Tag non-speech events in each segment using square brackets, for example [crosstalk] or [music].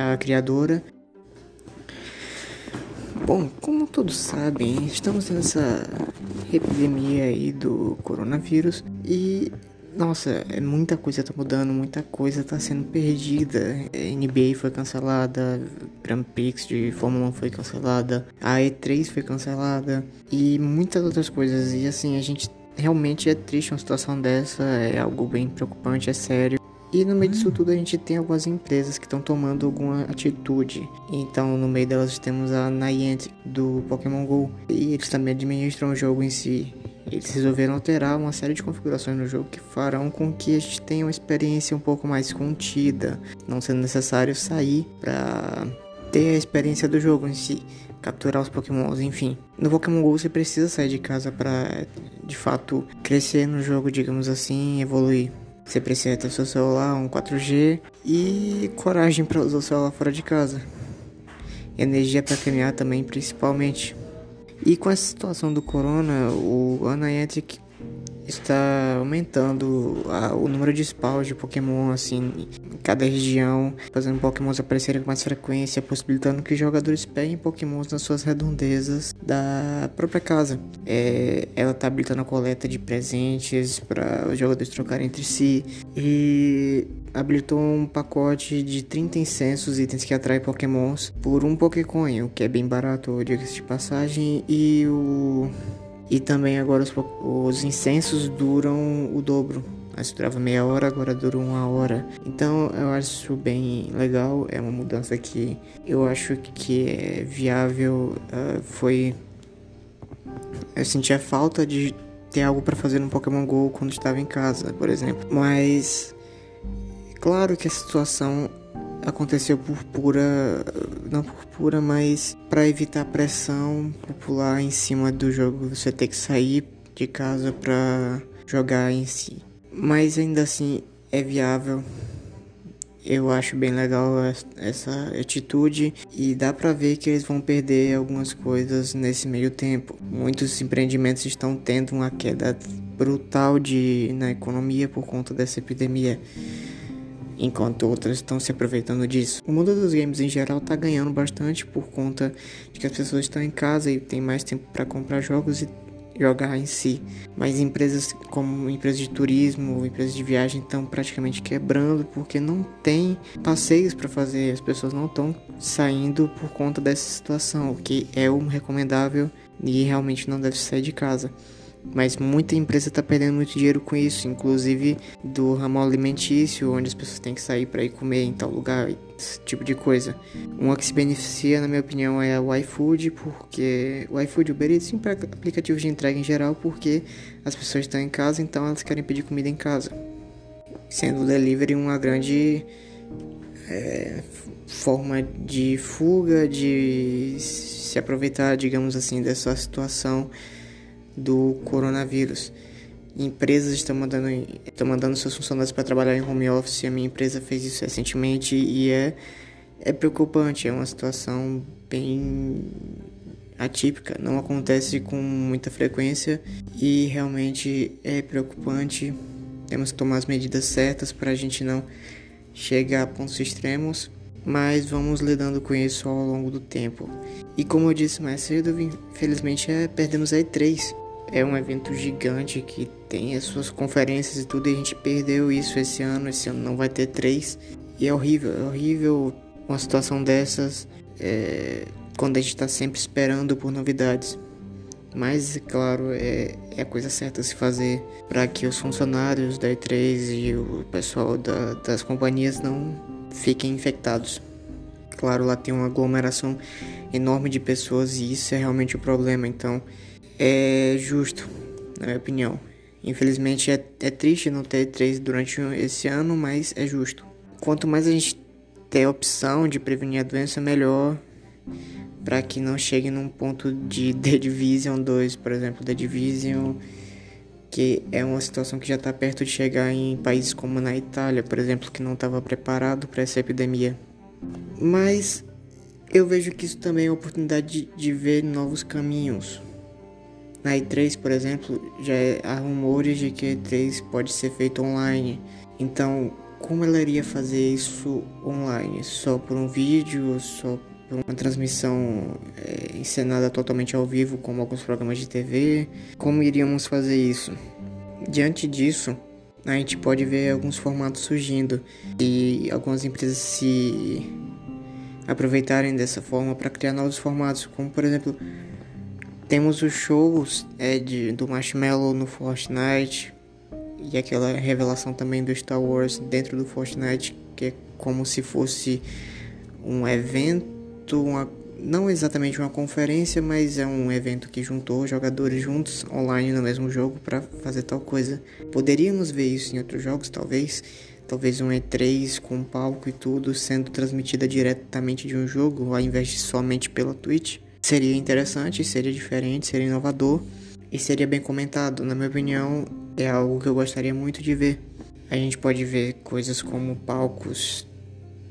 a criadora. Bom, como todos sabem, estamos nessa epidemia aí do coronavírus e nossa, é muita coisa tá mudando, muita coisa tá sendo perdida. NBA foi cancelada, Grand Prix de Fórmula 1 foi cancelada, a E3 foi cancelada e muitas outras coisas. E assim, a gente realmente é triste uma situação dessa, é algo bem preocupante, é sério. E no meio disso tudo a gente tem algumas empresas que estão tomando alguma atitude. Então no meio delas temos a Niantic do Pokémon GO. E eles também administram o jogo em si. Eles resolveram alterar uma série de configurações no jogo que farão com que a gente tenha uma experiência um pouco mais contida, não sendo necessário sair para ter a experiência do jogo em si, capturar os pokémons, enfim. No Pokémon GO você precisa sair de casa para de fato crescer no jogo, digamos assim, evoluir. Você precisa ter seu celular, um 4G e coragem para usar o celular fora de casa. Energia para caminhar também, principalmente. E com essa situação do corona, o Niantic está aumentando a, o número de spawns de Pokémon assim em cada região, fazendo Pokémons aparecerem com mais frequência, possibilitando que jogadores peguem Pokémons nas suas redondezas da própria casa. É, ela está habilitando a coleta de presentes para os jogadores trocarem entre si e habilitou um pacote de 30 incensos, itens que atraem pokémons, por um Pokécoin, o que é bem barato, diga-se de passagem, e o e também agora os, os incensos duram o dobro. Antes durava meia hora, agora dura uma hora. Então eu acho bem legal. É uma mudança que eu acho que é viável. Uh, foi. Eu sentia falta de ter algo para fazer no Pokémon GO quando estava em casa, por exemplo. Mas. Claro que a situação aconteceu por pura, não por pura, mas para evitar pressão popular em cima do jogo, você ter que sair de casa para jogar em si. Mas ainda assim é viável. Eu acho bem legal essa atitude e dá para ver que eles vão perder algumas coisas nesse meio tempo. Muitos empreendimentos estão tendo uma queda brutal de na economia por conta dessa epidemia enquanto outras estão se aproveitando disso. O mundo dos games em geral está ganhando bastante por conta de que as pessoas estão em casa e tem mais tempo para comprar jogos e jogar em si. Mas empresas como empresas de turismo, empresas de viagem estão praticamente quebrando porque não tem passeios para fazer. As pessoas não estão saindo por conta dessa situação, o que é um recomendável e realmente não deve sair de casa. Mas muita empresa está perdendo muito dinheiro com isso, inclusive do ramo alimentício, onde as pessoas têm que sair para ir comer em tal lugar, esse tipo de coisa. Uma que se beneficia, na minha opinião, é o iFood, porque o iFood o Uber Eats são aplicativos de entrega em geral, porque as pessoas estão em casa, então elas querem pedir comida em casa. Sendo o delivery uma grande é, forma de fuga, de se aproveitar, digamos assim, dessa situação do coronavírus. Empresas estão mandando, estão mandando seus funcionários para trabalhar em home office. A minha empresa fez isso recentemente e é, é preocupante. É uma situação bem atípica, não acontece com muita frequência e realmente é preocupante. Temos que tomar as medidas certas para a gente não chegar a pontos extremos, mas vamos lidando com isso ao longo do tempo. E como eu disse mais cedo, infelizmente é, perdemos a E3 é um evento gigante que tem as suas conferências e tudo, e a gente perdeu isso esse ano. Esse ano não vai ter três. E é horrível, é horrível uma situação dessas é, quando a gente está sempre esperando por novidades. Mas, claro, é, é a coisa certa a se fazer para que os funcionários da E3 e o pessoal da, das companhias não fiquem infectados. Claro, lá tem uma aglomeração enorme de pessoas e isso é realmente o problema. Então, é justo, na minha opinião. Infelizmente é, é triste não ter três durante esse ano, mas é justo. Quanto mais a gente ter opção de prevenir a doença, melhor para que não chegue num ponto de [laughs] The Division 2, por exemplo, The Division, que é uma situação que já está perto de chegar em países como na Itália, por exemplo, que não estava preparado para essa epidemia. Mas eu vejo que isso também é uma oportunidade de, de ver novos caminhos na E3, por exemplo, já é, há rumores de que a E3 pode ser feito online. Então, como ela iria fazer isso online? Só por um vídeo, só uma transmissão é, encenada totalmente ao vivo, como alguns programas de TV? Como iríamos fazer isso? Diante disso, a gente pode ver alguns formatos surgindo e algumas empresas se aproveitarem dessa forma para criar novos formatos, como por exemplo, temos os shows é, de, do Marshmallow no Fortnite e aquela revelação também do Star Wars dentro do Fortnite, que é como se fosse um evento, uma não exatamente uma conferência, mas é um evento que juntou jogadores juntos online no mesmo jogo para fazer tal coisa. Poderíamos ver isso em outros jogos, talvez. Talvez um E3 com palco e tudo sendo transmitida diretamente de um jogo, ao invés de somente pela Twitch. Seria interessante, seria diferente, seria inovador e seria bem comentado. Na minha opinião, é algo que eu gostaria muito de ver. A gente pode ver coisas como palcos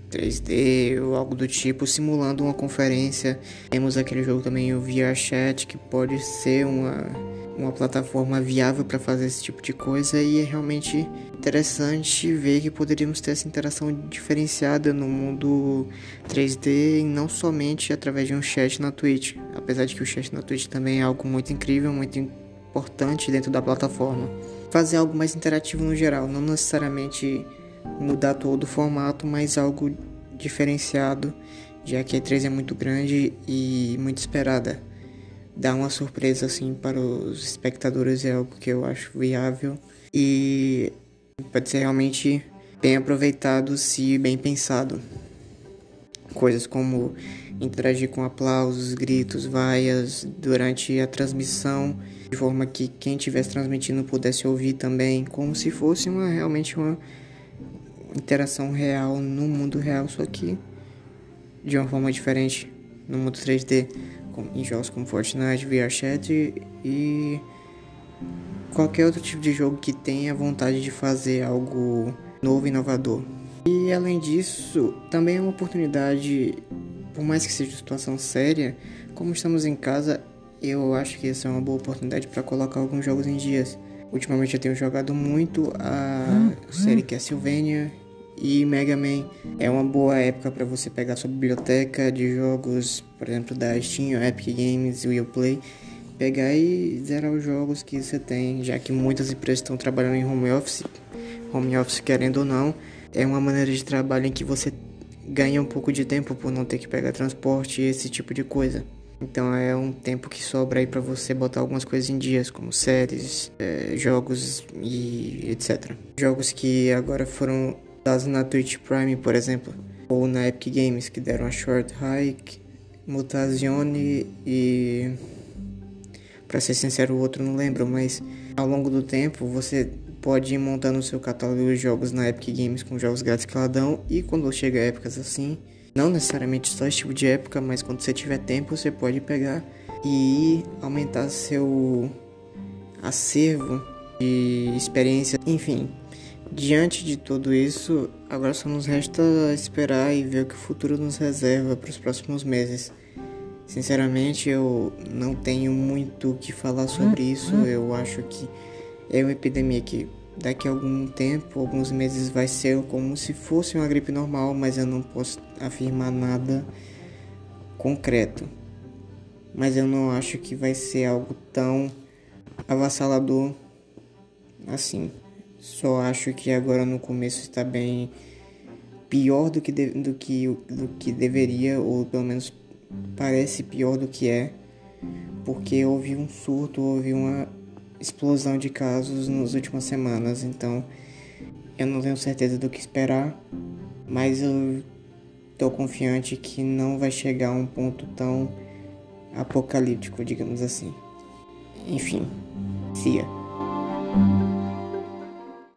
3D ou algo do tipo, simulando uma conferência. Temos aquele jogo também, o VRChat, que pode ser uma, uma plataforma viável para fazer esse tipo de coisa e é realmente interessante ver que poderíamos ter essa interação diferenciada no mundo 3D e não somente através de um chat na Twitch. Apesar de que o chat na Twitch também é algo muito incrível, muito importante dentro da plataforma. Fazer algo mais interativo no geral, não necessariamente mudar todo o formato, mas algo diferenciado, já que a E3 é muito grande e muito esperada. Dar uma surpresa assim para os espectadores é algo que eu acho viável e pode ser realmente bem aproveitado se bem pensado. Coisas como interagir com aplausos, gritos, vaias durante a transmissão, de forma que quem estivesse transmitindo pudesse ouvir também, como se fosse uma realmente uma interação real no mundo real, só que de uma forma diferente no mundo 3D, em jogos como Fortnite, VRChat e qualquer outro tipo de jogo que tenha vontade de fazer algo novo e inovador. E além disso, também é uma oportunidade, por mais que seja uma situação séria, como estamos em casa, eu acho que essa é uma boa oportunidade para colocar alguns jogos em dias. Ultimamente eu tenho jogado muito a hum, série Castlevania e Mega Man. É uma boa época para você pegar sua biblioteca de jogos, por exemplo, da Steam, Epic Games, Will Play, pegar e zerar os jogos que você tem, já que muitas empresas estão trabalhando em home office. Home office, querendo ou não, é uma maneira de trabalho em que você ganha um pouco de tempo por não ter que pegar transporte e esse tipo de coisa. Então é um tempo que sobra aí para você botar algumas coisas em dias, como séries, é, jogos e etc. Jogos que agora foram dados na Twitch Prime, por exemplo, ou na Epic Games, que deram a Short Hike, Mutazione e. Pra ser sincero, o outro não lembro, mas ao longo do tempo você pode ir montando o seu catálogo de jogos na Epic Games com jogos grátis que ela dão e quando chega épocas assim não necessariamente só esse tipo de época, mas quando você tiver tempo, você pode pegar e aumentar seu acervo de experiência. Enfim, diante de tudo isso, agora só nos resta esperar e ver o que o futuro nos reserva para os próximos meses. Sinceramente, eu não tenho muito o que falar sobre hum, isso. Hum. Eu acho que é uma epidemia que daqui a algum tempo, alguns meses, vai ser como se fosse uma gripe normal, mas eu não posso afirmar nada concreto. Mas eu não acho que vai ser algo tão avassalador assim. Só acho que agora no começo está bem pior do que, de, do que, do que deveria, ou pelo menos parece pior do que é, porque houve um surto, houve uma explosão de casos nas últimas semanas, então eu não tenho certeza do que esperar, mas eu tô confiante que não vai chegar a um ponto tão apocalíptico, digamos assim. Enfim, ya.